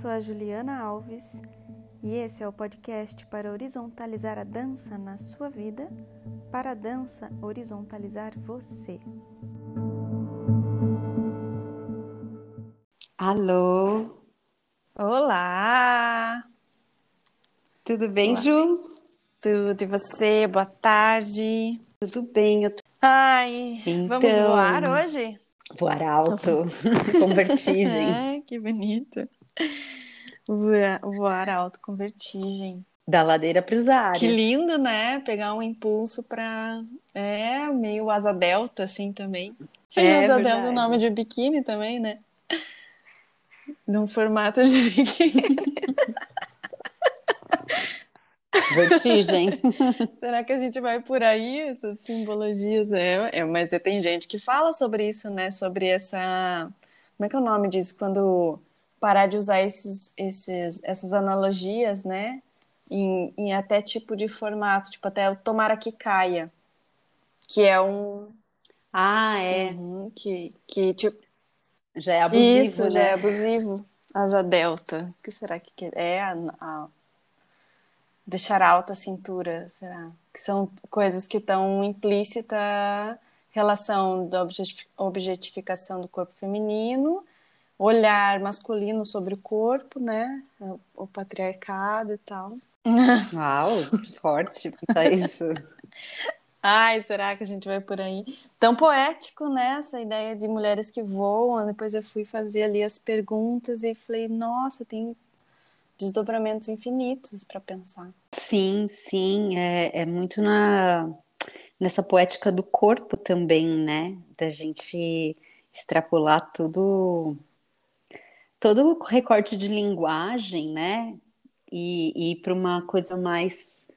Sou a Juliana Alves e esse é o podcast para horizontalizar a dança na sua vida, para a dança horizontalizar você. Alô, Olá! tudo bem, Olá. Ju? Tudo e você? Boa tarde. Tudo bem, eu tô Ai, vamos Então. voar hoje? voar alto, com vertigem. É, que bonito. Voar, voar alto com vertigem. Da ladeira para os ares. Que lindo, né? Pegar um impulso para é meio asa delta assim também. É E asa delta é o nome de biquíni também, né? Num formato de biquíni. Vertigem. Será que a gente vai por aí essas simbologias? É, é, mas tem gente que fala sobre isso, né? Sobre essa como é que é o nome disso? Quando parar de usar esses, esses, essas analogias, né? Em, em até tipo de formato, tipo até o tomara que caia, que é um Ah, é. Uhum, que, que tipo, Já é abusivo, isso né? já é abusivo. Asa delta. O que será que que é? A, a- deixar alta a cintura, será? Que são coisas que estão implícita relação da objeti- objetificação do corpo feminino, olhar masculino sobre o corpo, né? O, patriarcado e tal. Uau, que forte pensar isso. Ai, será que a gente vai por aí? Tão poético, né? Essa ideia de mulheres que voam. Depois eu fui fazer ali as perguntas e falei, nossa, tem desdobramentos infinitos para pensar. Sim, sim, é, é muito na, nessa poética do corpo também, né? Da gente extrapolar tudo, todo recorte de linguagem, né? E, e para uma coisa mais,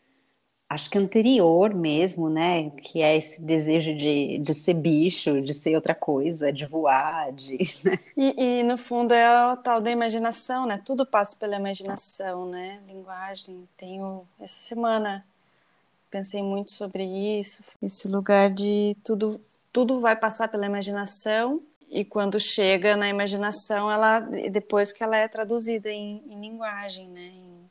acho que anterior mesmo, né? Que é esse desejo de, de ser bicho, de ser outra coisa, de voar, de... E, e, no fundo é o tal da imaginação, né? Tudo passa pela imaginação, né? Linguagem. Tenho essa semana pensei muito sobre isso, esse lugar de tudo tudo vai passar pela imaginação e quando chega na imaginação, ela depois que ela é traduzida em, em linguagem, né? Em-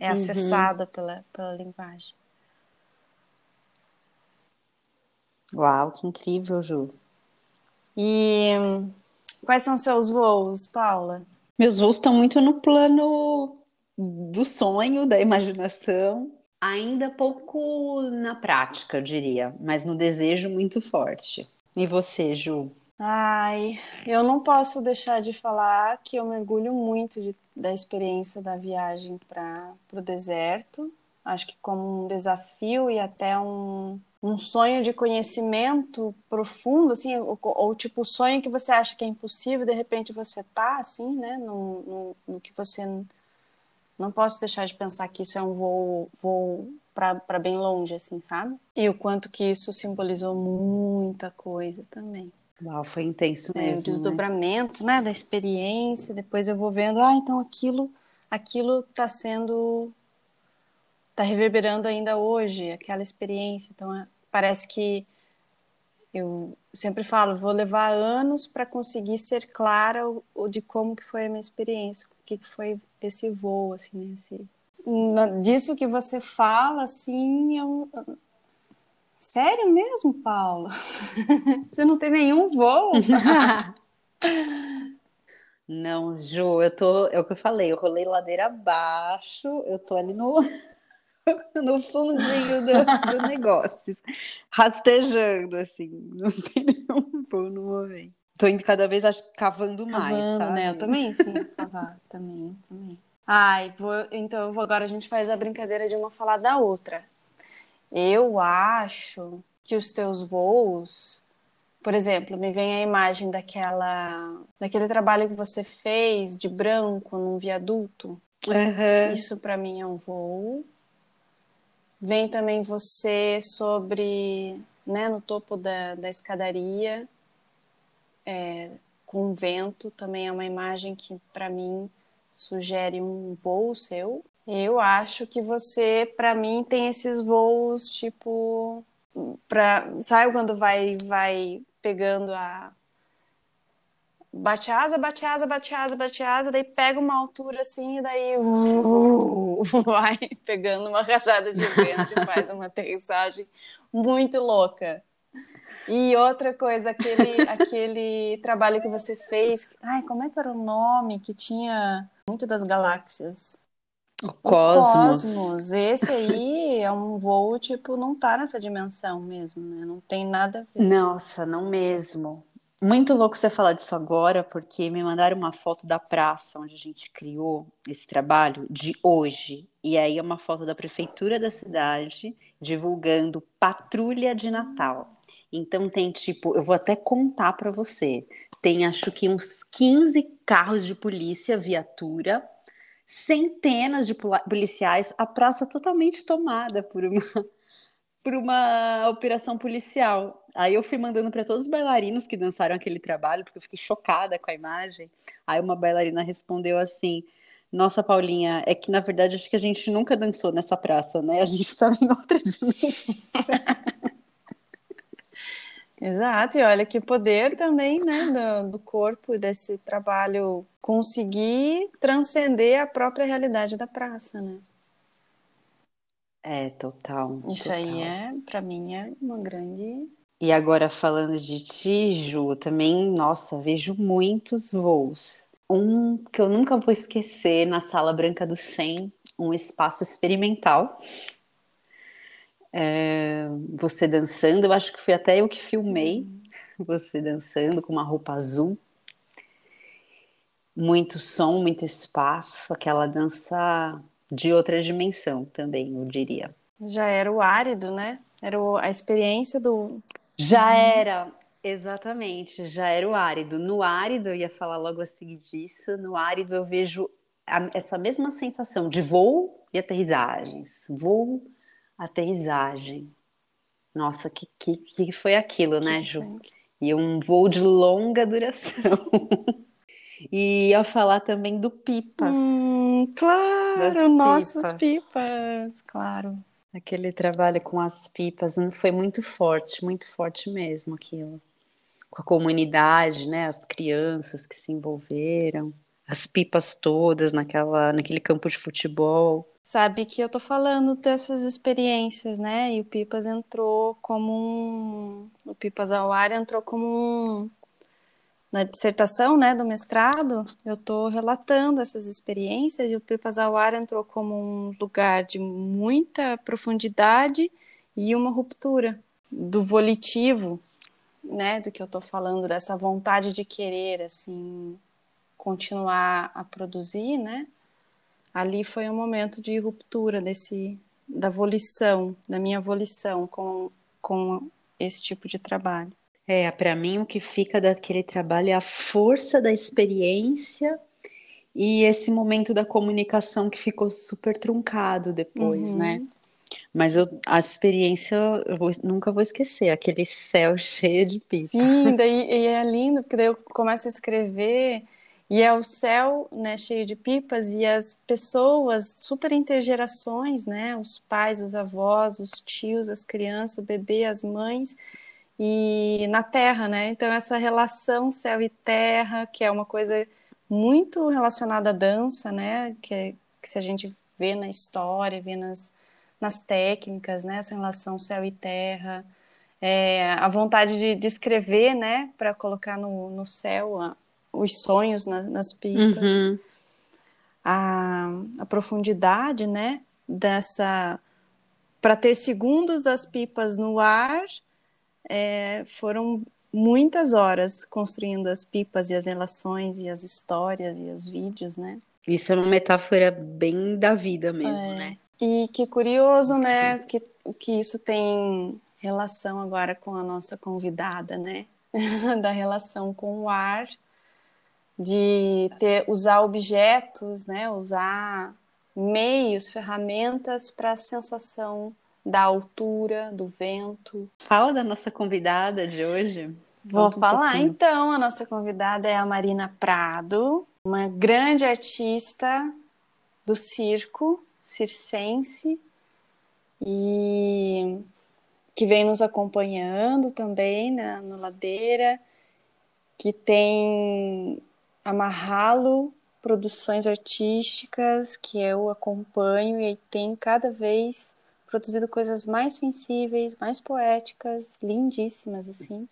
é Uhum. acessada pela, pela linguagem. Uau, que incrível, Ju. E quais são seus voos, Paula? Meus voos estão muito no plano do sonho, da imaginação, ainda pouco na prática, eu diria, mas no desejo muito forte. E você, Ju? Ai, eu não posso deixar de falar que eu mergulho muito de- da experiência da viagem para o deserto. Acho que como um desafio e até um, um sonho de conhecimento profundo, assim, ou, ou tipo sonho que você acha que é impossível, de repente você tá assim, né, no, no, no que você não posso deixar de pensar que isso é um voo, voo para bem longe, assim, sabe? E o quanto que isso simbolizou muita coisa também. Uau, foi intenso É, o mesmo, né? desdobramento, né, da experiência. Depois eu vou vendo, ah, então aquilo, aquilo está sendo, está reverberando ainda hoje, aquela experiência. Então é, parece que eu sempre falo, vou levar anos para conseguir ser clara o, o de como que foi a minha experiência, o que, que foi esse voo, assim, né, esse... Disso que você fala, assim, eu... Sério mesmo, Paula? Você não tem nenhum voo? Não, Ju, eu tô, é o que eu falei, eu rolei ladeira abaixo, eu tô ali no, no fundinho do, do negócio, rastejando, assim, não tem nenhum voo no momento. Tô indo cada vez acho, cavando mais, Cavando, sabe? né? Eu também, sim. Cavar, também, também. Ai, vou, então agora a gente faz a brincadeira de uma falar da outra. Eu acho que os teus voos, por exemplo, me vem a imagem daquela, daquele trabalho que você fez de branco num viaduto. Uhum. Isso para mim é um voo. Vem também você sobre, né, no topo da, da escadaria, é, com vento, também é uma imagem que para mim sugere um voo seu. Eu acho que você, para mim, tem esses voos tipo para sabe quando vai vai pegando a bate asa, bate asa, bate asa, bate asa, daí pega uma altura assim e daí uh, vai pegando uma rajada de vento e faz uma aterrissagem muito louca. E outra coisa, aquele, aquele trabalho que você fez, ai, como é que era o nome que tinha muito das galáxias? O Cosmos. O Cosmos. Esse aí é um voo, tipo, não tá nessa dimensão mesmo, né? Não tem nada a ver. Nossa, não mesmo. Muito louco você falar disso agora, porque me mandaram uma foto da praça onde a gente criou esse trabalho de hoje. E aí é uma foto da prefeitura da cidade divulgando patrulha de Natal. Então tem tipo, eu vou até contar para você. Tem acho que uns 15 carros de polícia, viatura, centenas de policiais, a praça totalmente tomada por uma por uma operação policial. Aí eu fui mandando para todos os bailarinos que dançaram aquele trabalho, porque eu fiquei chocada com a imagem. Aí uma bailarina respondeu assim: Nossa, Paulinha, é que na verdade acho que a gente nunca dançou nessa praça, né? A gente estava em outra dimensão. Exato, e olha que poder também, né, do, do corpo, desse trabalho conseguir transcender a própria realidade da praça, né? É, total. Isso total. aí é, para mim, é uma grande. E agora falando de ti, Ju, também, nossa, vejo muitos voos. Um que eu nunca vou esquecer na Sala Branca do 100, um espaço experimental. É, você dançando, eu acho que foi até eu que filmei você dançando com uma roupa azul. Muito som, muito espaço, aquela dança de outra dimensão também, eu diria. Já era o árido, né? Era a experiência do. Já era, exatamente, já era o árido. No árido, eu ia falar logo a seguir disso, no árido eu vejo a, essa mesma sensação de voo e aterrissagens. Voo, aterrissagem. Nossa, que, que, que foi aquilo, né, Ju? E um voo de longa duração. E ia falar também do Pipas. Hum, claro, das nossas pipas. pipas, claro. Aquele trabalho com as pipas foi muito forte, muito forte mesmo aquilo. Com a comunidade, né, as crianças que se envolveram, as pipas todas naquela, naquele campo de futebol. Sabe que eu tô falando dessas experiências, né? E o Pipas entrou como um. O Pipas ao ar entrou como um na dissertação né, do mestrado, eu estou relatando essas experiências e o Pipazawara entrou como um lugar de muita profundidade e uma ruptura do volitivo, né, do que eu estou falando, dessa vontade de querer, assim, continuar a produzir, né, ali foi um momento de ruptura desse, da volição, da minha volição com, com esse tipo de trabalho. É, para mim o que fica daquele trabalho é a força da experiência e esse momento da comunicação que ficou super truncado depois, né? uhum. né? Mas eu, a experiência eu vou, nunca vou esquecer, aquele céu cheio de pipa. Sim, daí e é lindo, porque daí eu começo a escrever e é o céu né, cheio de pipas e as pessoas, super intergerações, né? Os pais, os avós, os tios, as crianças, o bebê, as mães e na terra, né? Então essa relação céu e terra, que é uma coisa muito relacionada à dança, né? Que, é, que se a gente vê na história, vê nas, nas técnicas, né? Essa relação céu e terra, é, a vontade de, de escrever, né? Para colocar no, no céu a, os sonhos na, nas pipas, uhum. a, a profundidade, né? Dessa para ter segundos das pipas no ar é, foram muitas horas construindo as pipas e as relações e as histórias e os vídeos, né? Isso é uma metáfora bem da vida mesmo, é. né? E que curioso, né, que, que isso tem relação agora com a nossa convidada, né? da relação com o ar, de ter usar objetos, né? Usar meios, ferramentas para a sensação da altura, do vento. Fala da nossa convidada de hoje. Vou um falar pouquinho. então. A nossa convidada é a Marina Prado, uma grande artista do circo circense e que vem nos acompanhando também na, na Ladeira, que tem Amarralo Produções Artísticas, que eu acompanho e tem cada vez produzido coisas mais sensíveis, mais poéticas, lindíssimas, assim,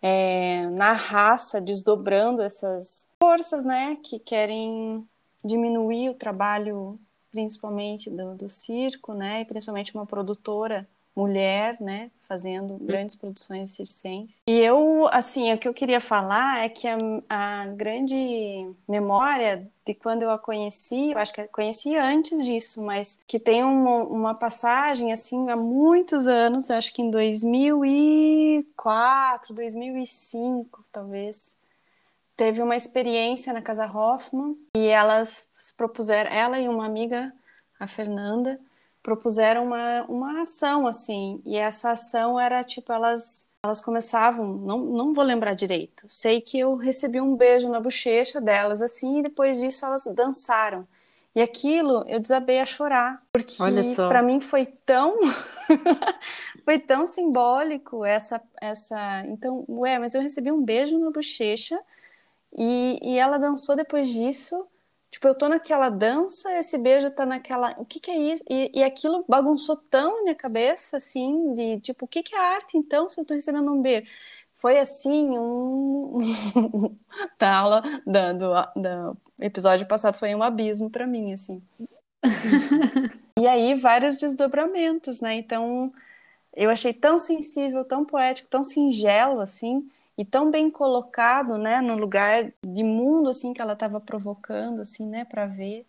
é, na raça, desdobrando essas forças, né, que querem diminuir o trabalho, principalmente do, do circo, né, e principalmente uma produtora mulher, né, fazendo grandes produções circenses. E eu, assim, o que eu queria falar é que a, a, grande memória de quando eu a conheci, eu acho que conheci antes disso, mas que tem uma, uma passagem, assim, há muitos anos, acho que em 2004, 2005, talvez, teve uma experiência na Casa Hoffman e elas propuseram, ela e uma amiga, a Fernanda, propuseram uma, uma ação, assim, e essa ação era tipo, elas elas começavam, não, não vou lembrar direito, sei que eu recebi um beijo na bochecha delas, assim, e depois disso elas dançaram. E aquilo eu desabei a chorar, porque para mim foi tão foi tão simbólico essa essa, então, ué, mas eu recebi um beijo na bochecha e, e ela dançou depois disso Tipo, eu tô naquela dança, esse beijo tá naquela. O que que é isso? E, e aquilo bagunçou tão na minha cabeça, assim, de tipo, o que que é arte então, se eu tô recebendo um beijo? Foi assim, um. da aula da, do, episódio passado foi um abismo para mim, assim. e aí, vários desdobramentos, né? Então, eu achei tão sensível, tão poético, tão singelo, assim e tão bem colocado, né, no lugar de mundo assim que ela estava provocando, assim, né, para ver.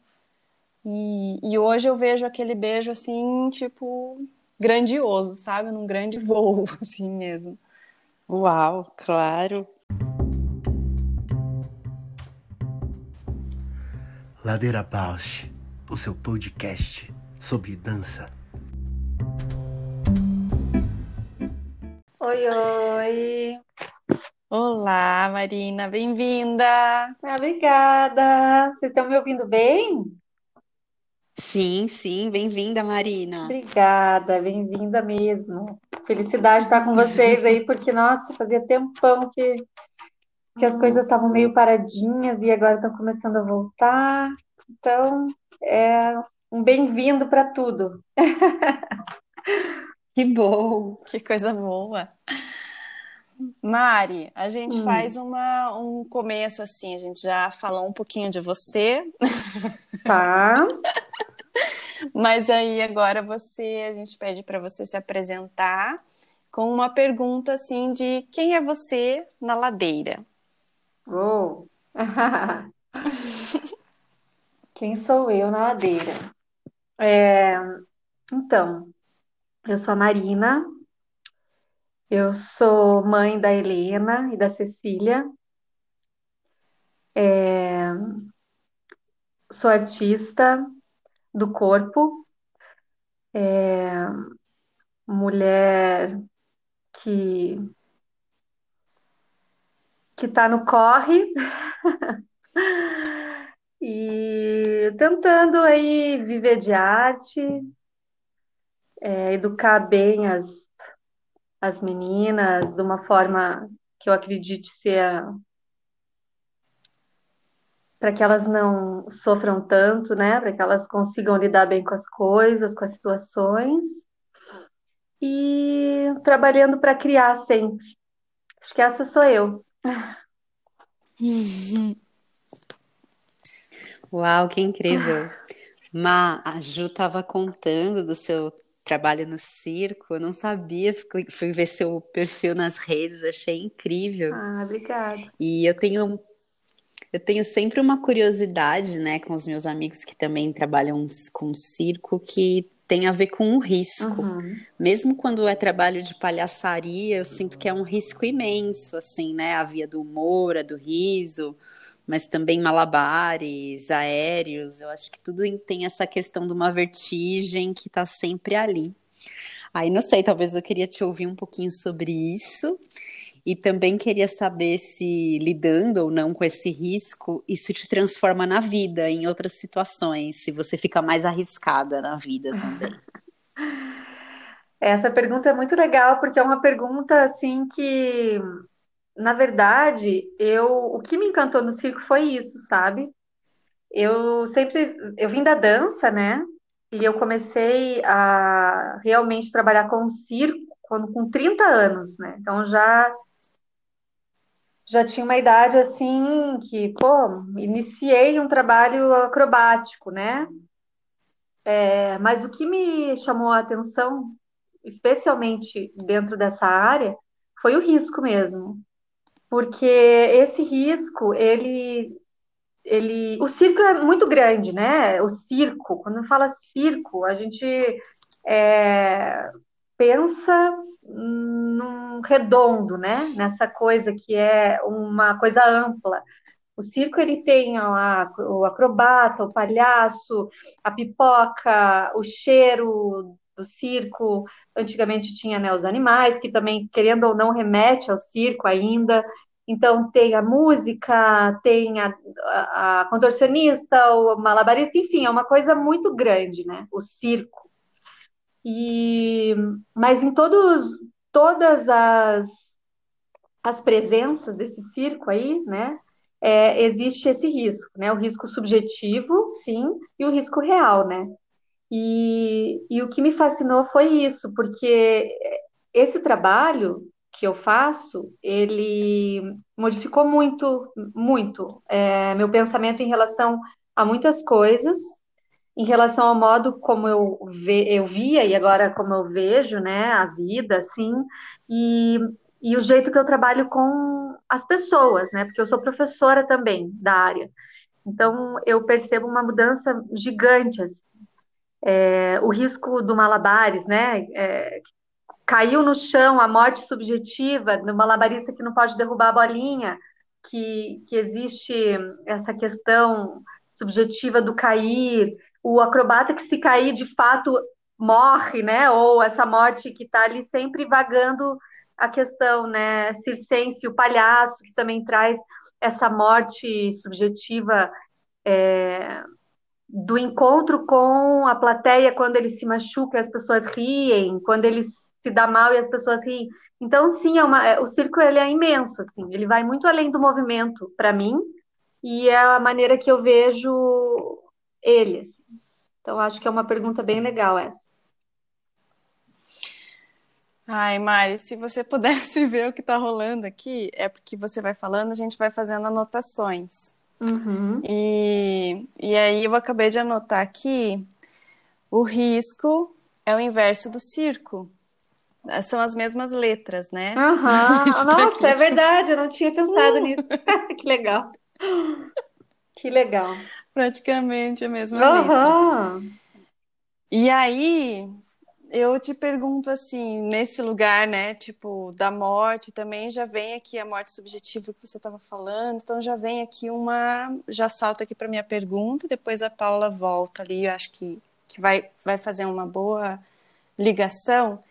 E, e hoje eu vejo aquele beijo assim, tipo grandioso, sabe, num grande voo, assim mesmo. Uau, claro. Ladeira Bausch, o seu podcast sobre dança. Oi, oi. Olá, Marina, bem-vinda. Ah, obrigada. Vocês estão me ouvindo bem? Sim, sim, bem-vinda, Marina. Obrigada, bem-vinda mesmo. Felicidade estar com vocês aí, porque, nossa, fazia tempão que, que as coisas estavam meio paradinhas e agora estão começando a voltar. Então, é um bem-vindo para tudo. Que bom, que coisa boa. Mari, a gente hum. faz uma, um começo assim, a gente já falou um pouquinho de você. Tá. Mas aí agora você, a gente pede para você se apresentar com uma pergunta assim de quem é você na ladeira? Oh. quem sou eu na ladeira? É... Então, eu sou a Marina, eu sou mãe da Helena e da Cecília. É... Sou artista do corpo, é... mulher que que está no corre e tentando aí viver de arte, é, educar bem as as meninas de uma forma que eu acredite ser para que elas não sofram tanto, né? Para que elas consigam lidar bem com as coisas, com as situações. E trabalhando para criar sempre. Acho que essa sou eu. Uau, que incrível! Ma, a Ju estava contando do seu trabalho no circo, eu não sabia, fui, fui ver seu perfil nas redes, achei incrível. Ah, obrigada. E eu tenho Eu tenho sempre uma curiosidade, né, com os meus amigos que também trabalham com circo, que tem a ver com o risco. Uhum. Mesmo quando é trabalho de palhaçaria, eu sinto que é um risco imenso, assim, né? A via do humor, a do riso, mas também malabares, aéreos. Eu acho que tudo tem essa questão de uma vertigem que está sempre ali. Aí não sei, talvez eu queria te ouvir um pouquinho sobre isso. E também queria saber se, lidando ou não com esse risco, isso te transforma na vida, em outras situações, se você fica mais arriscada na vida também. Essa pergunta é muito legal, porque é uma pergunta assim que, na verdade, eu o que me encantou no circo foi isso, sabe? Eu sempre eu vim da dança, né? E eu comecei a realmente trabalhar com o circo quando com 30 anos, né? Então já já tinha uma idade assim que, pô, iniciei um trabalho acrobático, né? É, mas o que me chamou a atenção, especialmente dentro dessa área, foi o risco mesmo. Porque esse risco, ele, ele. O circo é muito grande, né? O circo, quando fala circo, a gente é, pensa num redondo, né? Nessa coisa que é uma coisa ampla. O circo ele tem lá o acrobata, o palhaço, a pipoca, o cheiro do circo. Antigamente tinha né, os animais, que também, querendo ou não, remete ao circo ainda. Então tem a música, tem a, a, a contorcionista, o malabarista, enfim, é uma coisa muito grande, né? O circo. E, mas em todos, todas as, as presenças desse circo aí, né, é, existe esse risco, né, o risco subjetivo, sim, e o risco real, né. E, e o que me fascinou foi isso, porque esse trabalho que eu faço, ele modificou muito, muito é, meu pensamento em relação a muitas coisas, em relação ao modo como eu, ve, eu via e agora como eu vejo, né, a vida, assim, e, e o jeito que eu trabalho com as pessoas, né, porque eu sou professora também da área. Então, eu percebo uma mudança gigante, assim. É, o risco do malabares, né, é, caiu no chão, a morte subjetiva do malabarista que não pode derrubar a bolinha, que, que existe essa questão subjetiva do cair, o acrobata que se cair de fato morre, né? Ou essa morte que está ali sempre vagando a questão, né? Circense, o palhaço, que também traz essa morte subjetiva é, do encontro com a plateia quando ele se machuca e as pessoas riem, quando ele se dá mal e as pessoas riem. Então, sim, é uma, é, o circo ele é imenso, assim, ele vai muito além do movimento para mim e é a maneira que eu vejo ele. Assim. Então, acho que é uma pergunta bem legal essa. Ai, Mari, se você pudesse ver o que está rolando aqui, é porque você vai falando, a gente vai fazendo anotações. Uhum. E, e aí eu acabei de anotar aqui, o risco é o inverso do circo. São as mesmas letras, né? Uhum. Nossa, é verdade, eu não tinha pensado uh. nisso. que legal. Que legal praticamente a mesma uhum. letra. E aí, eu te pergunto assim, nesse lugar, né, tipo, da morte também, já vem aqui a morte subjetiva que você estava falando, então já vem aqui uma, já salta aqui para minha pergunta, depois a Paula volta ali, eu acho que, que vai, vai fazer uma boa ligação,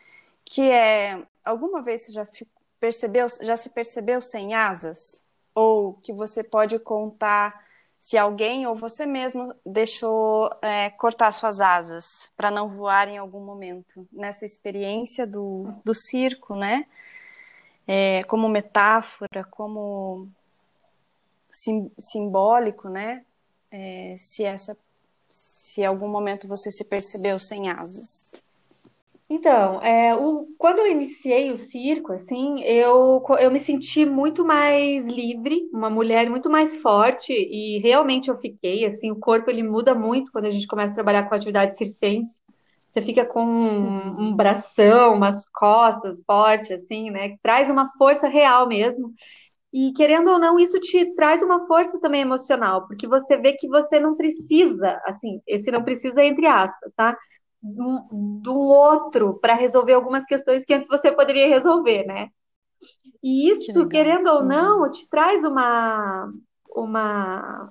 que é, alguma vez você já percebeu, já se percebeu sem asas? Ou que você pode contar se alguém ou você mesmo deixou é, cortar suas asas para não voar em algum momento nessa experiência do, do circo, né? É, como metáfora, como sim, simbólico, né? É, se essa, se algum momento você se percebeu sem asas. Então, é, o, quando eu iniciei o circo, assim, eu, eu me senti muito mais livre, uma mulher muito mais forte, e realmente eu fiquei, assim, o corpo ele muda muito quando a gente começa a trabalhar com atividade circense. Você fica com um, um bração, umas costas fortes, assim, né? Que traz uma força real mesmo. E querendo ou não, isso te traz uma força também emocional, porque você vê que você não precisa, assim, esse não precisa entre aspas, tá? Do, do outro para resolver algumas questões que antes você poderia resolver, né? E isso, que querendo ou não, te traz uma uma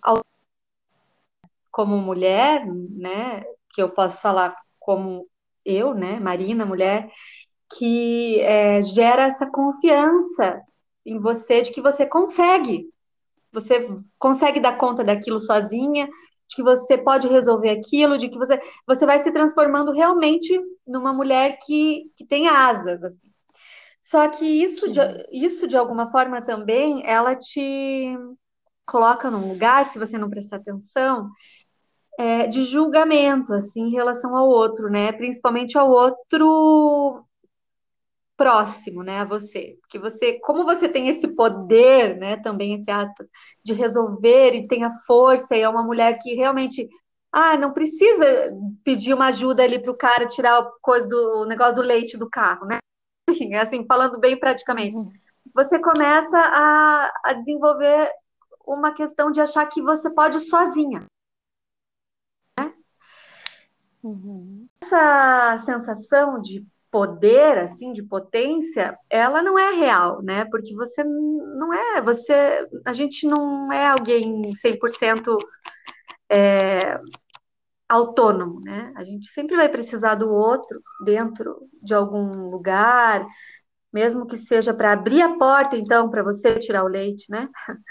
como mulher, né, que eu posso falar como eu, né, Marina, mulher, que é, gera essa confiança em você de que você consegue, você consegue dar conta daquilo sozinha, de que você pode resolver aquilo, de que você, você vai se transformando realmente numa mulher que, que tem asas. Assim. Só que isso de, isso, de alguma forma, também, ela te coloca num lugar, se você não prestar atenção, é, de julgamento, assim, em relação ao outro, né? Principalmente ao outro próximo, né, a você. Porque você, como você tem esse poder, né, também entre aspas, de resolver e tem a força e é uma mulher que realmente ah, não precisa pedir uma ajuda ali para o cara tirar a coisa do negócio do leite do carro, né? Assim, falando bem praticamente. Uhum. Você começa a, a desenvolver uma questão de achar que você pode sozinha. Né? Uhum. Essa sensação de poder, assim, de potência, ela não é real, né? Porque você não é, você, a gente não é alguém 100% é, autônomo, né? A gente sempre vai precisar do outro dentro de algum lugar, mesmo que seja para abrir a porta, então, para você tirar o leite, né?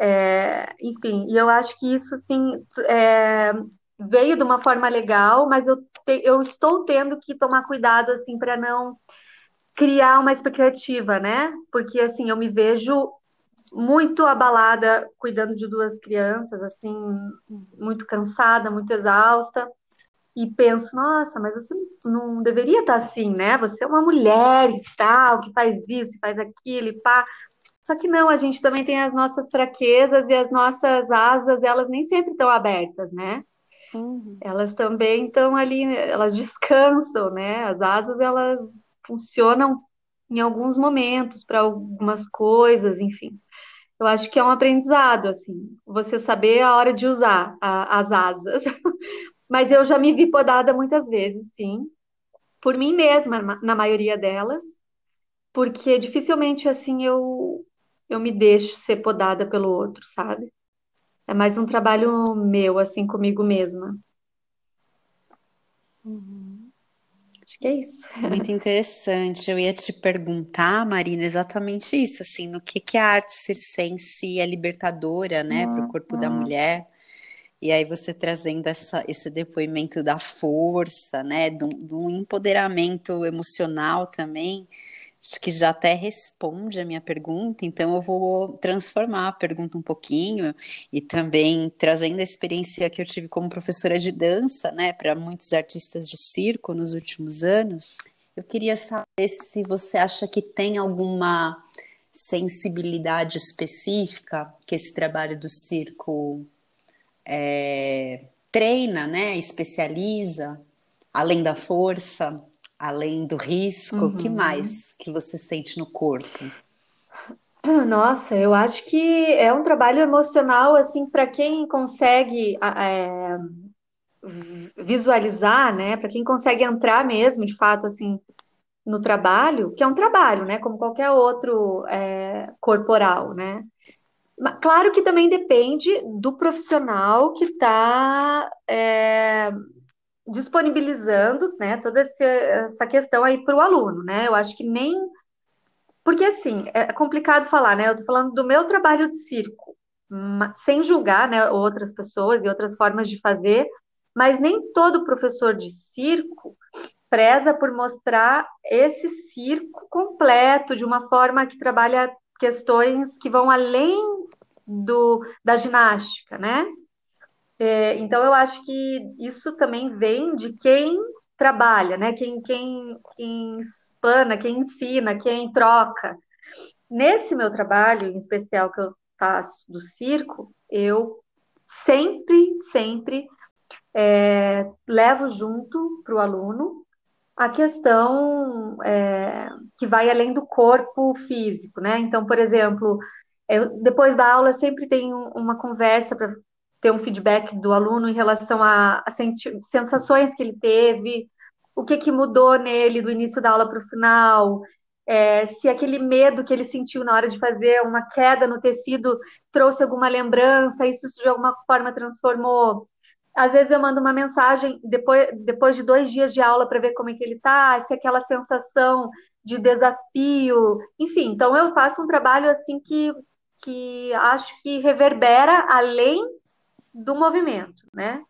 É, enfim, e eu acho que isso, assim, é, veio de uma forma legal, mas eu, te, eu estou tendo que tomar cuidado assim para não criar uma expectativa, né? Porque assim, eu me vejo muito abalada cuidando de duas crianças, assim, muito cansada, muito exausta. E penso, nossa, mas você não deveria estar assim, né? Você é uma mulher e tal, que faz isso, faz aquilo e pá. Só que não, a gente também tem as nossas fraquezas e as nossas asas, elas nem sempre estão abertas, né? Uhum. Elas também estão ali, elas descansam, né? As asas elas funcionam em alguns momentos para algumas coisas, enfim. Eu acho que é um aprendizado, assim, você saber a hora de usar a, as asas. Mas eu já me vi podada muitas vezes, sim, por mim mesma, na maioria delas, porque dificilmente assim eu eu me deixo ser podada pelo outro, sabe? É mais um trabalho meu, assim, comigo mesma. Uhum. Acho que é isso. Muito interessante. Eu ia te perguntar, Marina, exatamente isso, assim, no que, que a arte circense é libertadora, né, para o corpo da uhum. mulher. E aí você trazendo essa, esse depoimento da força, né, do, do empoderamento emocional também acho que já até responde a minha pergunta, então eu vou transformar a pergunta um pouquinho e também trazendo a experiência que eu tive como professora de dança, né, para muitos artistas de circo nos últimos anos. Eu queria saber se você acha que tem alguma sensibilidade específica que esse trabalho do circo é, treina, né, especializa, além da força, além do risco, o uhum. que mais que você sente no corpo? Nossa, eu acho que é um trabalho emocional assim para quem consegue é, visualizar, né? Para quem consegue entrar mesmo, de fato, assim, no trabalho, que é um trabalho, né? Como qualquer outro é, corporal, né? Claro que também depende do profissional que está é, disponibilizando, né, toda essa questão aí para o aluno, né? Eu acho que nem. Porque, assim, é complicado falar, né? Eu estou falando do meu trabalho de circo, sem julgar, né, outras pessoas e outras formas de fazer, mas nem todo professor de circo preza por mostrar esse circo completo, de uma forma que trabalha questões que vão além do, da ginástica, né? É, então, eu acho que isso também vem de quem trabalha, né? Quem, quem, quem explana, quem ensina, quem troca. Nesse meu trabalho, em especial que eu faço do circo, eu sempre, sempre é, levo junto para o aluno a questão é, que vai além do corpo físico, né? Então, por exemplo, Eu, depois da aula, sempre tem uma conversa para ter um feedback do aluno em relação a, a sensações que ele teve, o que, que mudou nele do início da aula para o final, é, se aquele medo que ele sentiu na hora de fazer uma queda no tecido trouxe alguma lembrança, isso de alguma forma transformou. Às vezes eu mando uma mensagem depois, depois de dois dias de aula para ver como é que ele está, se aquela sensação de desafio, enfim. Então eu faço um trabalho assim que, que acho que reverbera além do movimento, né?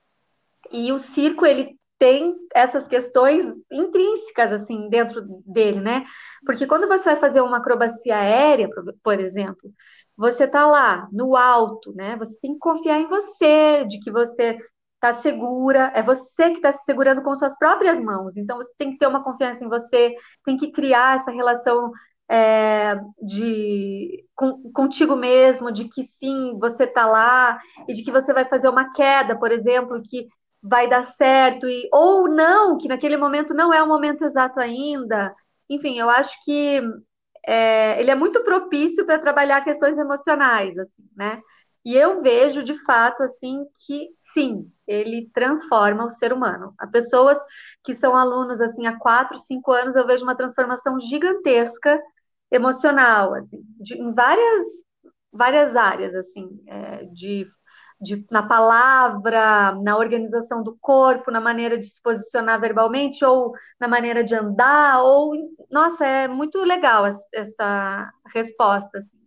E o circo ele tem essas questões intrínsecas assim dentro dele, né? Porque quando você vai fazer uma acrobacia aérea, por exemplo, você está lá no alto, né? Você tem que confiar em você, de que você está segura, é você que está se segurando com suas próprias mãos. Então você tem que ter uma confiança em você, tem que criar essa relação é, de com, contigo mesmo, de que sim, você está lá e de que você vai fazer uma queda, por exemplo, que vai dar certo e ou não, que naquele momento não é o momento exato ainda. Enfim, eu acho que é, ele é muito propício para trabalhar questões emocionais, assim, né? E eu vejo de fato assim que sim, ele transforma o ser humano. As pessoas que são alunos assim há quatro, cinco anos, eu vejo uma transformação gigantesca emocional, assim, de, em várias várias áreas, assim, é, de, de, na palavra, na organização do corpo, na maneira de se posicionar verbalmente, ou na maneira de andar, ou nossa, é muito legal essa resposta. Assim.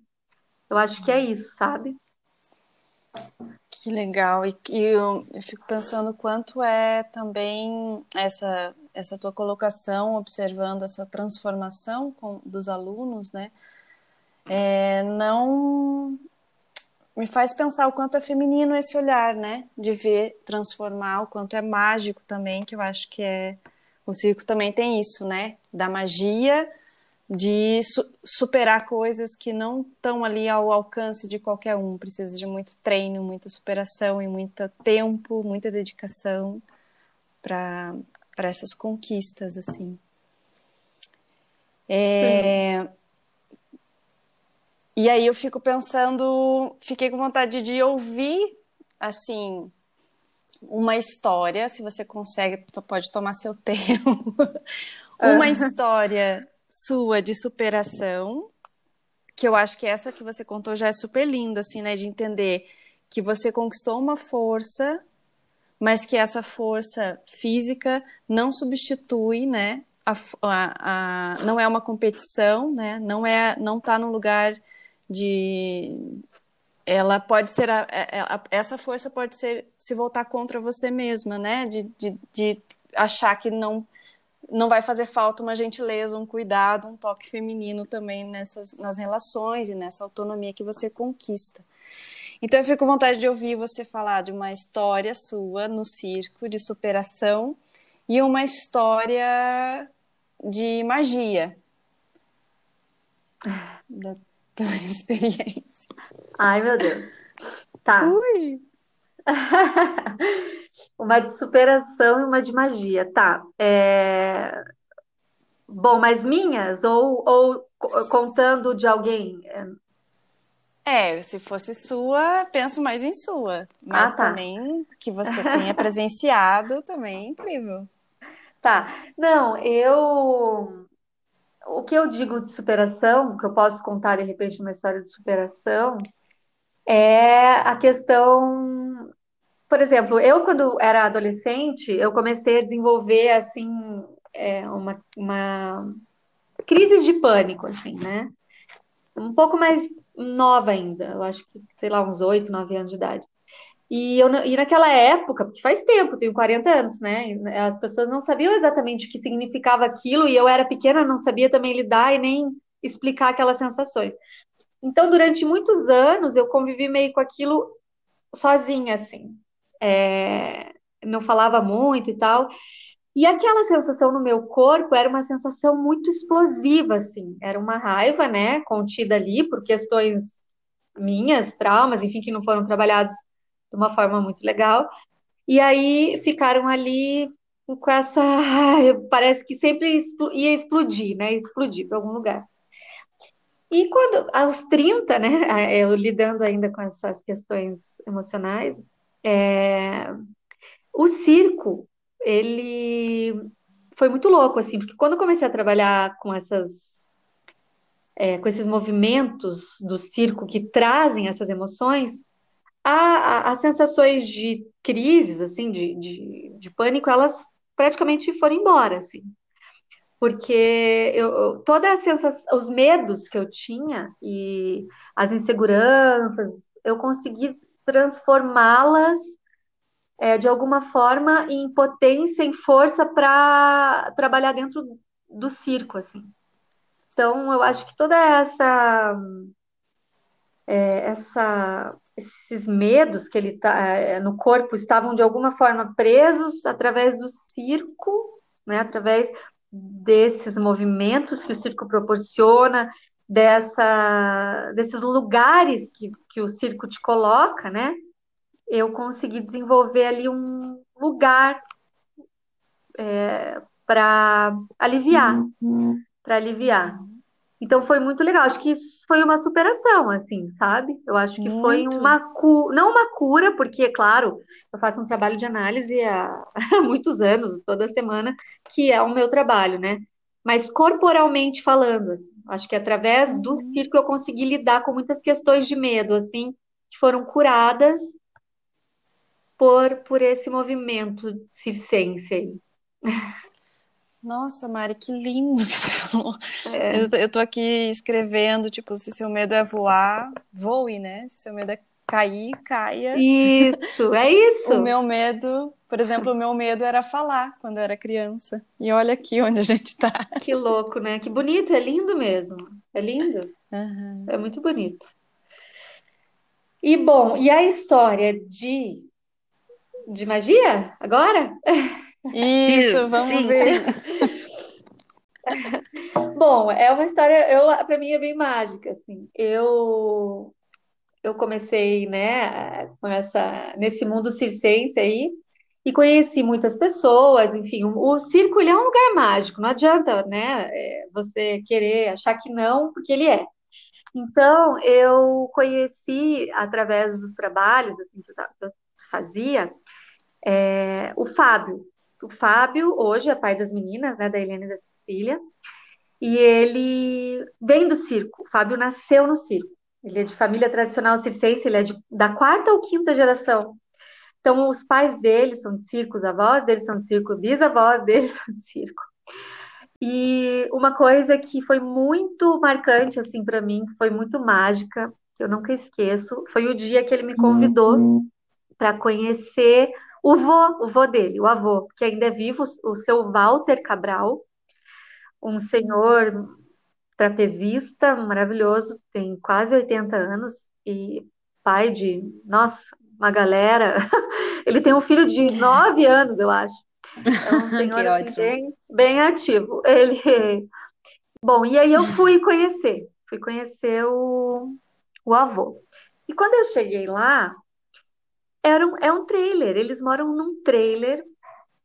Eu acho que é isso, sabe? Que legal. E, e eu, eu, fico pensando quanto é também essa, essa tua colocação, observando essa transformação com, dos alunos, né? É, não me faz pensar o quanto é feminino esse olhar, né? De ver transformar, o quanto é mágico também, que eu acho que é. O circo também tem isso, né? Da magia de su superar coisas que não estão ali ao alcance de qualquer um. Precisa de muito treino, muita superação e muito tempo, muita dedicação para essas conquistas, assim. É... E aí eu fico pensando, fiquei com vontade de ouvir, assim, uma história, se você consegue, pode tomar seu tempo, uma história sua de superação, que eu acho que essa que você contou já é super linda, assim, né? De entender que você conquistou uma força, mas que essa força física não substitui, né? A, a, a, não é uma competição, né? Não é, não está no lugar de ela pode ser a, a, essa força pode ser se voltar contra você mesma, né? De, de, de achar que não não vai fazer falta uma gentileza, um cuidado, um toque feminino também nessas nas relações e nessa autonomia que você conquista. Então eu fico com vontade de ouvir você falar de uma história sua no circo de superação e uma história de magia da tua experiência. Ai, meu Deus. Tá. Ui. Uma de superação e uma de magia, tá. É... Bom, mas minhas ou, ou contando de alguém? É, se fosse sua, penso mais em sua. Mas ah, tá. também que você tenha presenciado também é incrível. Tá. Não, eu. O que eu digo de superação, que eu posso contar de repente uma história de superação, é a questão por exemplo, eu quando era adolescente, eu comecei a desenvolver assim é, uma, uma crise de pânico, assim, né? Um pouco mais nova ainda, eu acho que, sei lá, uns 8, 9 anos de idade. E, eu, e naquela época, porque faz tempo, tenho 40 anos, né? As pessoas não sabiam exatamente o que significava aquilo, e eu era pequena, não sabia também lidar e nem explicar aquelas sensações. Então, durante muitos anos, eu convivi meio com aquilo sozinha, assim é, não falava muito e tal. E aquela sensação no meu corpo era uma sensação muito explosiva, assim. Era uma raiva, né, contida ali por questões minhas, traumas, enfim, que não foram trabalhados de uma forma muito legal. E aí ficaram ali com essa. Parece que sempre ia explodir, né? Explodir para algum lugar. E quando, aos 30, né, eu lidando ainda com essas questões emocionais, é, o circo, ele foi muito louco, assim, porque quando eu comecei a trabalhar com essas, é, com esses movimentos do circo que trazem essas emoções, as sensações de crises, assim, de, de, de pânico, elas praticamente foram embora, assim. Porque eu, toda a sensação, os medos que eu tinha e as inseguranças, eu consegui transformá-las é, de alguma forma em potência, em força para trabalhar dentro do circo, assim. Então, eu acho que toda essa, é, essa esses medos que ele tá é, no corpo estavam de alguma forma presos através do circo, né? Através desses movimentos que o circo proporciona, dessa, desses lugares que, que o circo te coloca, né? Eu consegui desenvolver ali um lugar é, para aliviar, uhum. para aliviar. Então foi muito legal. Acho que isso foi uma superação, assim, sabe? Eu acho que muito. foi uma cura, não uma cura, porque, claro, eu faço um trabalho de análise há, há muitos anos, toda semana, que é o meu trabalho, né? Mas corporalmente falando, assim, acho que através do uhum. circo eu consegui lidar com muitas questões de medo, assim, que foram curadas por, por esse movimento circense aí. Nossa, Mari, que lindo que você falou. É. Eu, eu tô aqui escrevendo, tipo, se seu medo é voar, voe, né? Se seu medo é cair, caia. Isso, é isso. O meu medo, por exemplo, o meu medo era falar quando eu era criança. E olha aqui onde a gente tá. Que louco, né? Que bonito, é lindo mesmo. É lindo. Uhum. É muito bonito. E bom, e a história de de magia agora? Isso, vamos sim, ver. Bom, é uma história, eu para mim é bem mágica, assim. Eu eu comecei, né, com essa nesse mundo circense aí e conheci muitas pessoas, enfim, o, o circo ele é um lugar mágico, não adianta, né, é, você querer achar que não, porque ele é. Então, eu conheci através dos trabalhos assim, que eu fazia é, o Fábio, o Fábio, hoje é pai das meninas, né, da Helena e da Cecília, e ele vem do circo. O Fábio nasceu no circo. Ele é de família tradicional circense, ele é de, da quarta ou quinta geração. Então, os pais dele são de circo, os avós dele são de circo, bisavós dele são de circo. E uma coisa que foi muito marcante, assim, para mim, foi muito mágica, que eu nunca esqueço, foi o dia que ele me convidou uhum. para conhecer o vô, o vô dele, o avô, que ainda é vivo, o seu Walter Cabral, um senhor trapezista maravilhoso, tem quase 80 anos e pai de, nossa, uma galera. Ele tem um filho de 9 anos, eu acho. É um senhor assim, bem, bem ativo. Ele. Bom, e aí eu fui conhecer, fui conhecer o, o avô. E quando eu cheguei lá, era um, é um trailer. Eles moram num trailer.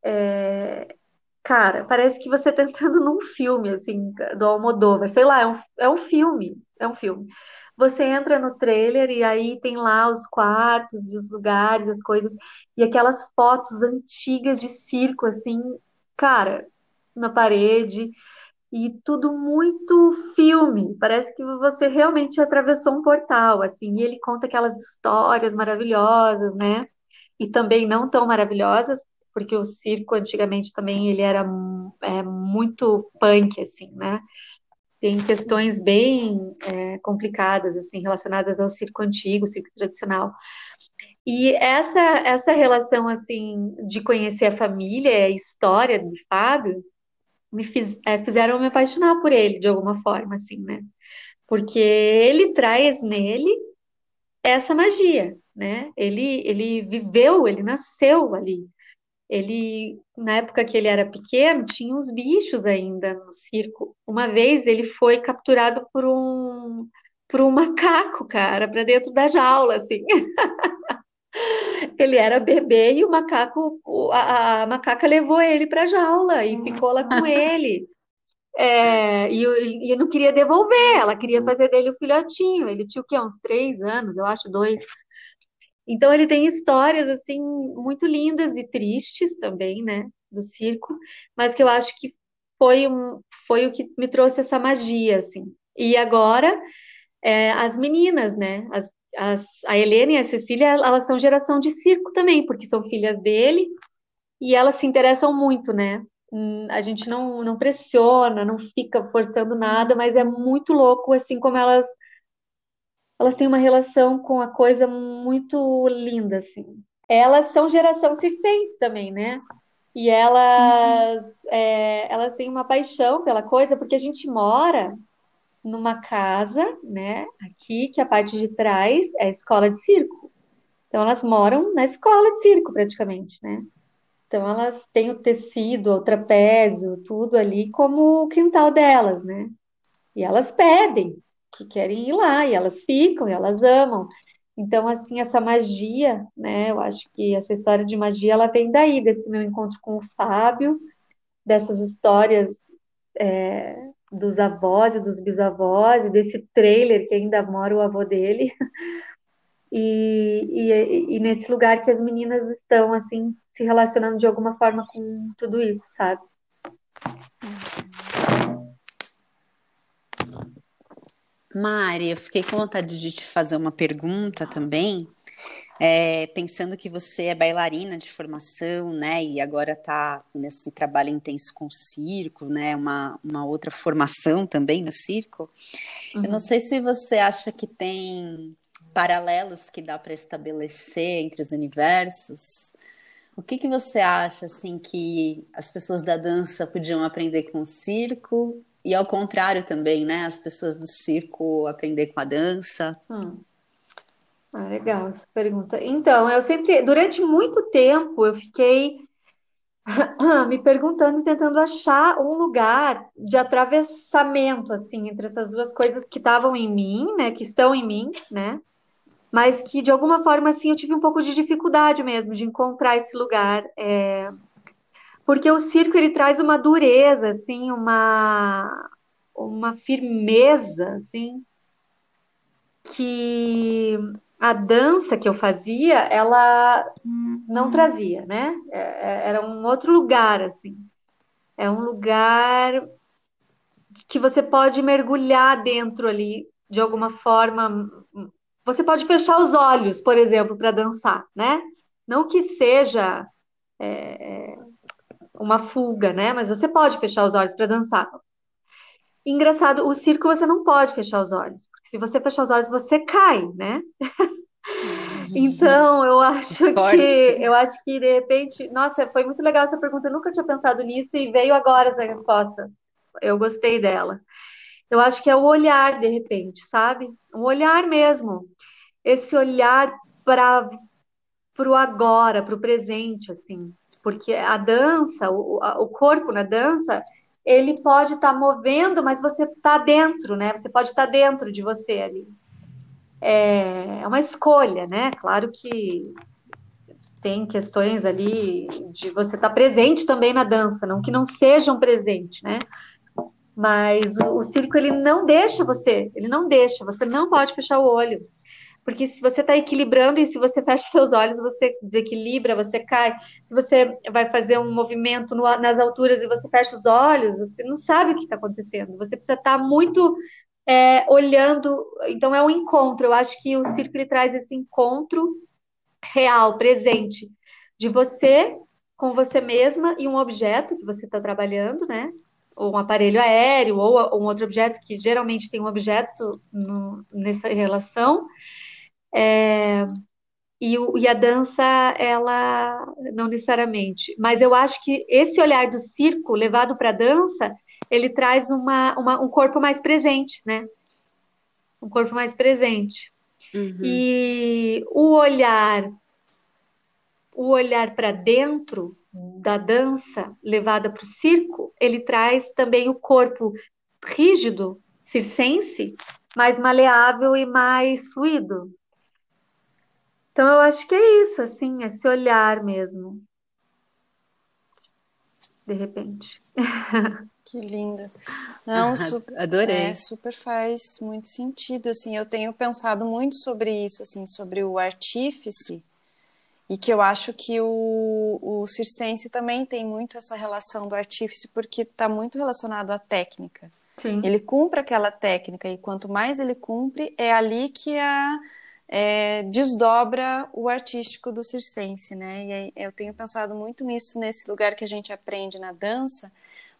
É, cara, parece que você tá entrando num filme, assim, do Almodóvar. Sei lá, é um, é um filme. É um filme. Você entra no trailer e aí tem lá os quartos e os lugares, as coisas, e aquelas fotos antigas de circo, assim, cara, na parede e tudo muito filme. Parece que você realmente atravessou um portal, assim. E ele conta aquelas histórias maravilhosas, né? E também não tão maravilhosas, porque o circo antigamente também ele era é, muito punk, assim, né? Tem questões bem é, complicadas, assim, relacionadas ao circo antigo, circo tradicional. E essa essa relação, assim, de conhecer a família, a história do Fábio, me fiz, é, fizeram me apaixonar por ele de alguma forma, assim, né? Porque ele traz nele essa magia, né? Ele, ele viveu, ele nasceu ali. Ele, na época que ele era pequeno, tinha uns bichos ainda no circo. Uma vez ele foi capturado por um por um macaco, cara, para dentro da jaula, assim. Ele era bebê e o macaco, a, a macaca levou ele para a jaula e ficou lá com ele. É, e, e não queria devolver, ela queria fazer dele o filhotinho. Ele tinha o quê? Uns três anos, eu acho, dois. Então ele tem histórias assim muito lindas e tristes também, né, do circo, mas que eu acho que foi um, foi o que me trouxe essa magia, assim. E agora é, as meninas, né, as, as, a Helena e a Cecília, elas são geração de circo também, porque são filhas dele e elas se interessam muito, né? Hum, a gente não, não pressiona, não fica forçando nada, mas é muito louco, assim, como elas elas têm uma relação com a coisa muito linda, assim. Elas são geração circense também, né? E elas, uhum. é, elas têm uma paixão pela coisa, porque a gente mora numa casa, né? Aqui, que a parte de trás é a escola de circo. Então, elas moram na escola de circo, praticamente, né? Então, elas têm o tecido, o trapézio, tudo ali como o quintal delas, né? E elas pedem que querem ir lá, e elas ficam, e elas amam. Então, assim, essa magia, né? Eu acho que essa história de magia, ela vem daí, desse meu encontro com o Fábio, dessas histórias é, dos avós e dos bisavós, e desse trailer que ainda mora o avô dele. E, e, e nesse lugar que as meninas estão, assim, se relacionando de alguma forma com tudo isso, sabe? Mari, eu fiquei com vontade de te fazer uma pergunta também, é, pensando que você é bailarina de formação, né, e agora está nesse trabalho intenso com o circo, né, uma, uma outra formação também no circo. Uhum. Eu não uhum. sei se você acha que tem paralelos que dá para estabelecer entre os universos. O que, que você acha assim que as pessoas da dança podiam aprender com o circo e ao contrário também, né? As pessoas do circo aprender com a dança. Hum. Ah, legal essa pergunta. Então, eu sempre, durante muito tempo, eu fiquei me perguntando e tentando achar um lugar de atravessamento, assim, entre essas duas coisas que estavam em mim, né? Que estão em mim, né? Mas que, de alguma forma, assim, eu tive um pouco de dificuldade mesmo de encontrar esse lugar. É porque o circo ele traz uma dureza, assim, uma uma firmeza, assim, que a dança que eu fazia, ela não trazia, né? É, é, era um outro lugar, assim. É um lugar que você pode mergulhar dentro ali, de alguma forma. Você pode fechar os olhos, por exemplo, para dançar, né? Não que seja é, é uma fuga, né? Mas você pode fechar os olhos para dançar. Engraçado, o circo você não pode fechar os olhos, se você fechar os olhos você cai, né? então eu acho que eu acho que de repente, nossa, foi muito legal essa pergunta. Eu nunca tinha pensado nisso e veio agora essa resposta. Eu gostei dela. Eu acho que é o olhar de repente, sabe? Um olhar mesmo. Esse olhar para o agora, para o presente, assim porque a dança, o, o corpo na dança, ele pode estar tá movendo, mas você está dentro, né? Você pode estar tá dentro de você ali. É, é uma escolha, né? Claro que tem questões ali de você estar tá presente também na dança, não que não sejam presente, né? Mas o, o circo ele não deixa você, ele não deixa, você não pode fechar o olho. Porque se você está equilibrando e se você fecha seus olhos, você desequilibra, você cai. Se você vai fazer um movimento no, nas alturas e você fecha os olhos, você não sabe o que está acontecendo. Você precisa estar tá muito é, olhando. Então é um encontro. Eu acho que o circo traz esse encontro real, presente, de você com você mesma e um objeto que você está trabalhando, né? Ou um aparelho aéreo, ou um outro objeto que geralmente tem um objeto no, nessa relação é, e, o, e, a dança, ela não necessariamente. Mas eu acho que esse olhar do circo levado para a dança, ele traz uma, uma, um corpo mais presente, né? Um corpo mais presente. Uhum. E o olhar, o olhar para dentro da dança levada para o circo, ele traz também o corpo rígido, circense, mais maleável e mais fluido. Então eu acho que é isso, assim, esse olhar mesmo. De repente. Que linda. Não, super, Adorei. É, super faz muito sentido, assim, eu tenho pensado muito sobre isso, assim, sobre o artífice, e que eu acho que o, o circense também tem muito essa relação do artífice, porque está muito relacionado à técnica. Sim. Ele cumpre aquela técnica, e quanto mais ele cumpre, é ali que a, é, desdobra o artístico do circense, né? E eu tenho pensado muito nisso, nesse lugar que a gente aprende na dança,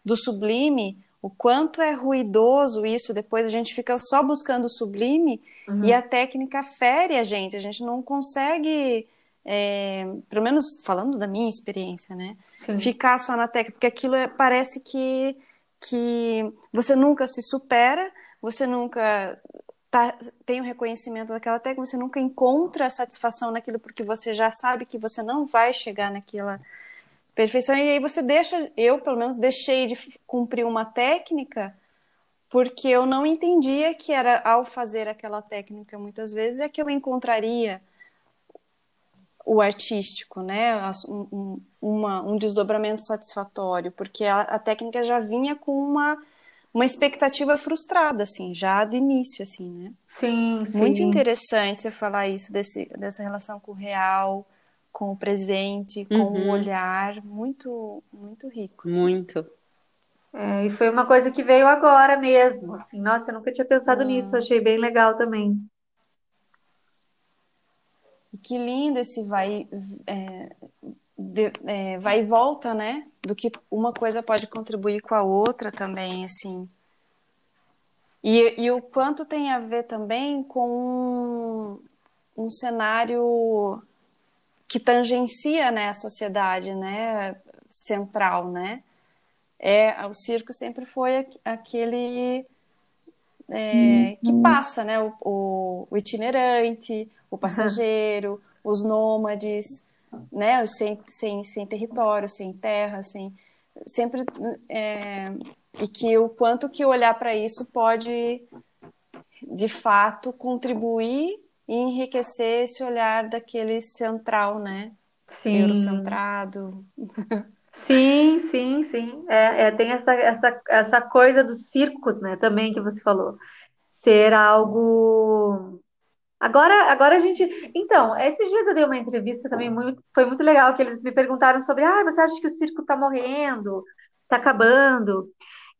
do sublime, o quanto é ruidoso isso, depois a gente fica só buscando o sublime Uhum. e a técnica fere a gente, a gente não consegue, é, pelo menos falando da minha experiência, né? Sim. Ficar só na técnica, porque aquilo é- parece que, que você nunca se supera, você nunca tá- tem o reconhecimento daquela técnica, você nunca encontra a satisfação naquilo porque você já sabe que você não vai chegar naquela perfeição e aí você deixa, eu pelo menos deixei de cumprir uma técnica porque eu não entendia que era ao fazer aquela técnica muitas vezes é que eu encontraria o artístico, né? Um, um- uma- um desdobramento satisfatório, porque a, a técnica já vinha com uma, uma expectativa frustrada, assim, já de início, assim, né? Sim, Muito sim. interessante você falar isso, desse, dessa relação com o real, com o presente, com Uhum. o olhar, muito, muito rico. assim. Muito. É, e foi uma coisa que veio agora mesmo, assim, nossa, eu nunca tinha pensado Ah. nisso, achei bem legal também. E que lindo esse vai, é, de- é, vai e volta, né? Do que uma coisa pode contribuir com a outra também, assim. E, e o quanto tem a ver também com um, um cenário que tangencia, né, a sociedade, né, central, né? É, o circo sempre foi aqu- aquele é, que passa, né? O, o- o itinerante, o passageiro, os nômades, né? Sem, sem, sem território, sem terra, sem sempre é, e que o quanto que olhar para isso pode de fato contribuir e enriquecer esse olhar daquele central, né? Sim, Eurocentrado. sim, sim, sim. É, é, tem essa, essa, essa coisa do circo, né, também que você falou. Ser algo. Agora, agora a gente. Então, esses dias eu dei uma entrevista também muito, foi muito legal que eles me perguntaram sobre, ah, você acha que o circo tá morrendo, tá acabando?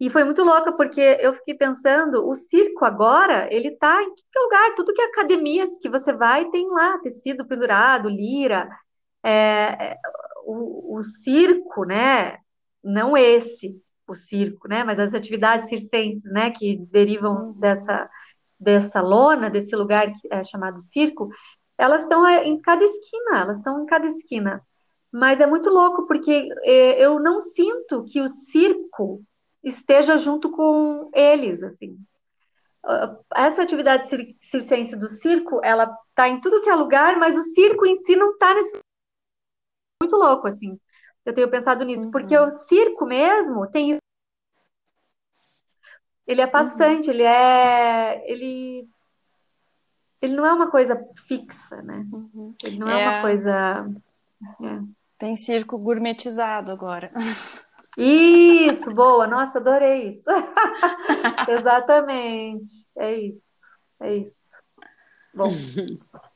E foi muito louca porque eu fiquei pensando, o circo agora, ele tá em todo lugar, tudo que é academias que você vai tem lá tecido pendurado, lira. É, é, o, o circo, né? Não esse, o circo, né? Mas as atividades circenses, né? Que derivam dessa, dessa lona, desse lugar que é chamado circo, elas estão é, em cada esquina, elas estão em cada esquina. Mas é muito louco porque é, eu não sinto que o circo esteja junto com eles, assim. Essa atividade cir- circense do circo, ela tá em tudo que é lugar, mas o circo em si não tá nesse muito louco, assim. Eu tenho pensado nisso, porque o circo mesmo tem. Ele é passante, ele é. Ele. Ele não é uma coisa fixa, né? Uhum. Ele não é, É. uma coisa. Tem circo gourmetizado agora. Isso, boa, nossa, adorei isso. Exatamente. É isso. É isso. Bom.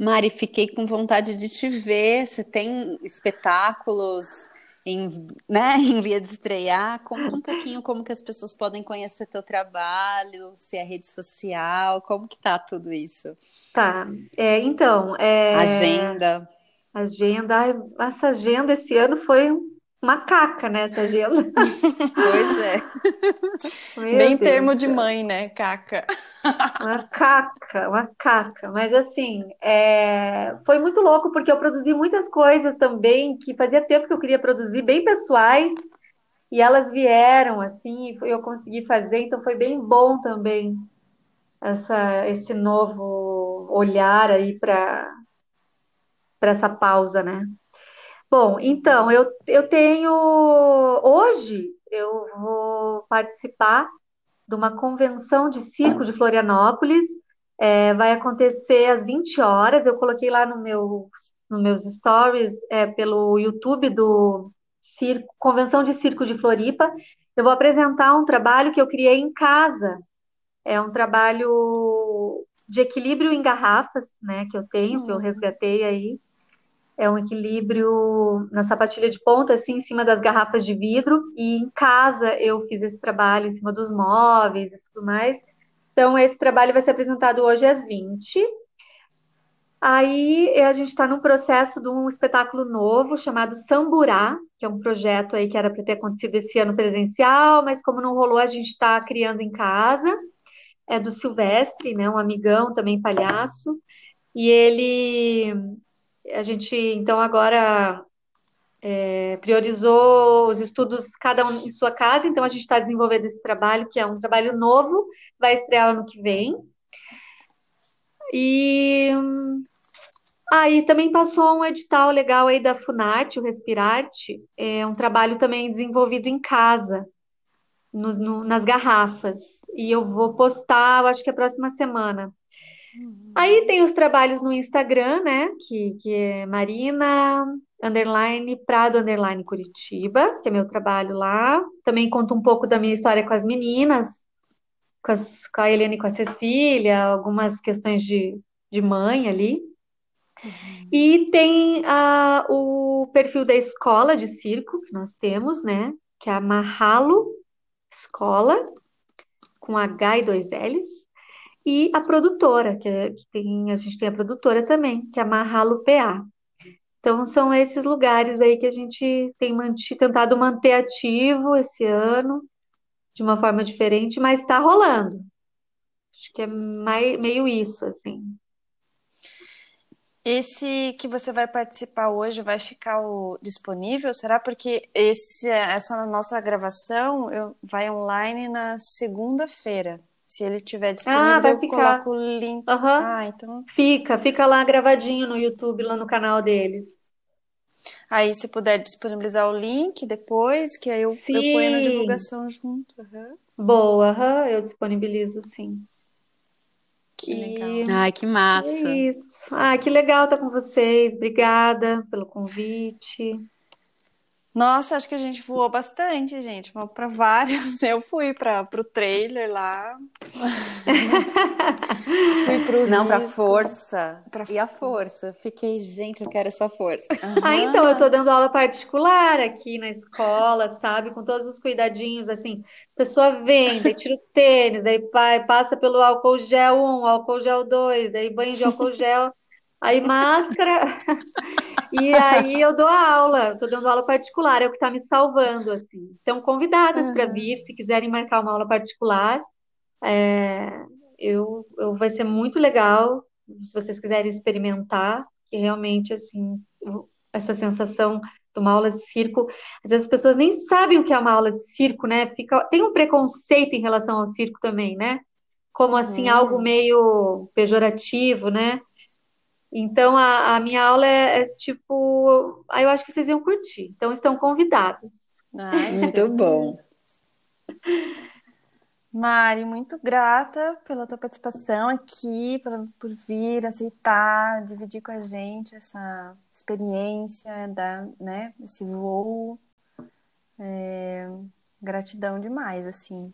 Mari, fiquei com vontade de te ver. Você tem espetáculos em, né, em via de estrear? Conta um pouquinho como que as pessoas podem conhecer teu trabalho, se é rede social, como que tá tudo isso? Tá. É, então, é, Agenda. agenda. Essa agenda esse ano foi uma caca, né? Essa agenda. Pois é. Meu Bem Deus. termo de mãe, né, Caca? Uma caca, uma caca. Mas assim, é, foi muito louco porque eu produzi muitas coisas também que fazia tempo que eu queria produzir, bem pessoais, e elas vieram assim, e eu consegui fazer, então foi bem bom também essa, esse novo olhar aí para essa pausa, né? Bom, então eu, eu tenho hoje eu vou participar de uma convenção de circo de Florianópolis. É, vai acontecer às 20 horas. Eu coloquei lá no meu, nos meus stories é, pelo YouTube do circo, Convenção de Circo de Floripa. Eu vou apresentar um trabalho que eu criei em casa. É um trabalho de equilíbrio em garrafas, né, que eu tenho, que eu resgatei aí. É um equilíbrio na sapatilha de ponta, assim, em cima das garrafas de vidro. E em casa eu fiz esse trabalho em cima dos móveis e tudo mais. Então, esse trabalho vai ser apresentado hoje às 20. Aí a gente está no processo de um espetáculo novo chamado Samburá, que é um projeto aí que era para ter acontecido esse ano presencial, mas como não rolou, a gente está criando em casa. É do Silvestre, né, um amigão também palhaço. E ele, a gente então agora é, priorizou os estudos cada um em sua casa, então a gente está desenvolvendo esse trabalho, que é um trabalho novo, vai estrear ano que vem. E Aí ah, também passou um edital legal aí da Funarte, o Respirarte, é um trabalho também desenvolvido em casa, no, no, nas garrafas. E eu vou postar, acho que a próxima semana. Uhum. Aí tem os trabalhos no Instagram, né? Que, que é Marina underline Prado underline Curitiba, que é meu trabalho lá. Também conto um pouco da minha história com as meninas, com, as, com a Helena e com a Cecília, algumas questões de, de mãe ali. Uhum. E tem uh, o perfil da escola de circo que nós temos, né? Que é a Mahalo Escola, com H e dois L's. E a produtora, que, é, que tem, a gente tem a produtora também, que é a Mahalo PA. Então, são esses lugares aí que a gente tem tentado manter ativo esse ano, de uma forma diferente, mas está rolando. Acho que é mais, meio isso, assim. Esse que você vai participar hoje vai ficar o, disponível? Será porque esse, essa nossa gravação eu, vai online na segunda-feira. Se ele tiver disponível, ah, vai eu ficar. coloco o link. Uhum. Ah, então. Fica, fica lá gravadinho no YouTube, lá no canal deles. Aí, se puder disponibilizar o link depois, que aí eu, eu ponho na divulgação junto. Uhum. Boa, uhum, eu disponibilizo sim. Que legal. Ai, que massa. Isso. Ah, que legal estar com vocês. Obrigada pelo convite. Nossa, acho que a gente voou bastante, gente. Vamos para vários. Eu fui para o trailer lá. fui pro Não, para força. Pra... E a força. Fiquei, gente, eu quero essa força. Uhum. Ah, então, eu tô dando aula particular aqui na escola, sabe? Com todos os cuidadinhos, assim. A pessoa vem, daí tira o tênis, daí passa pelo álcool gel 1, álcool gel 2, daí banho de álcool gel, aí máscara. E aí eu dou aula, estou dando aula particular, é o que está me salvando, assim. Então, convidadas uhum. para vir, se quiserem marcar uma aula particular, é, eu, eu, vai ser muito legal, se vocês quiserem experimentar, que realmente, assim, essa sensação de uma aula de circo, às vezes as pessoas nem sabem o que é uma aula de circo, né? Fica, tem um preconceito em relação ao circo também, né? Como, assim, uhum. algo meio pejorativo, né? Então, a, a minha aula é, é tipo. Aí eu acho que vocês iam curtir. Então, estão convidados. Ai, muito bom. Mari, muito grata pela tua participação aqui, por, por vir, aceitar, dividir com a gente essa experiência, da, né, esse voo. É, gratidão demais, assim.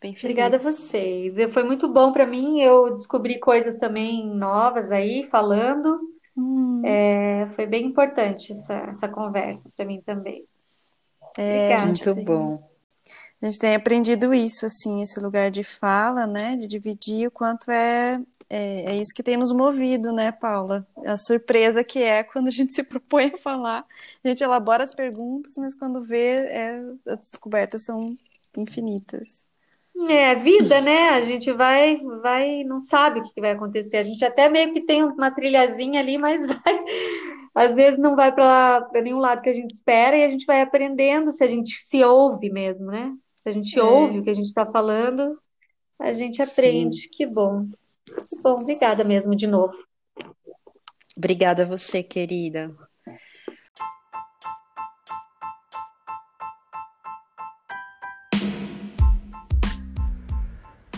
Bem feliz. Obrigada a vocês. Foi muito bom para mim. Eu descobri coisas também novas aí, falando. Hum. É, foi bem importante essa, essa conversa para mim também. É, Obrigada. muito bom. A gente tem aprendido isso, assim, esse lugar de fala, né, de dividir o quanto é, é, é, isso que tem nos movido, né, Paula? A surpresa que é quando a gente se propõe a falar, a gente elabora as perguntas, mas quando vê, é, as descobertas são infinitas. É, vida, né? A gente vai, vai, não sabe o que vai acontecer. A gente até meio que tem uma trilhazinha ali, mas vai, às vezes não vai para nenhum lado que a gente espera e a gente vai aprendendo se a gente se ouve mesmo, né? Se a gente é. ouve o que a gente está falando, a gente aprende. Sim. Que bom. Que bom, obrigada mesmo de novo. Obrigada a você, querida.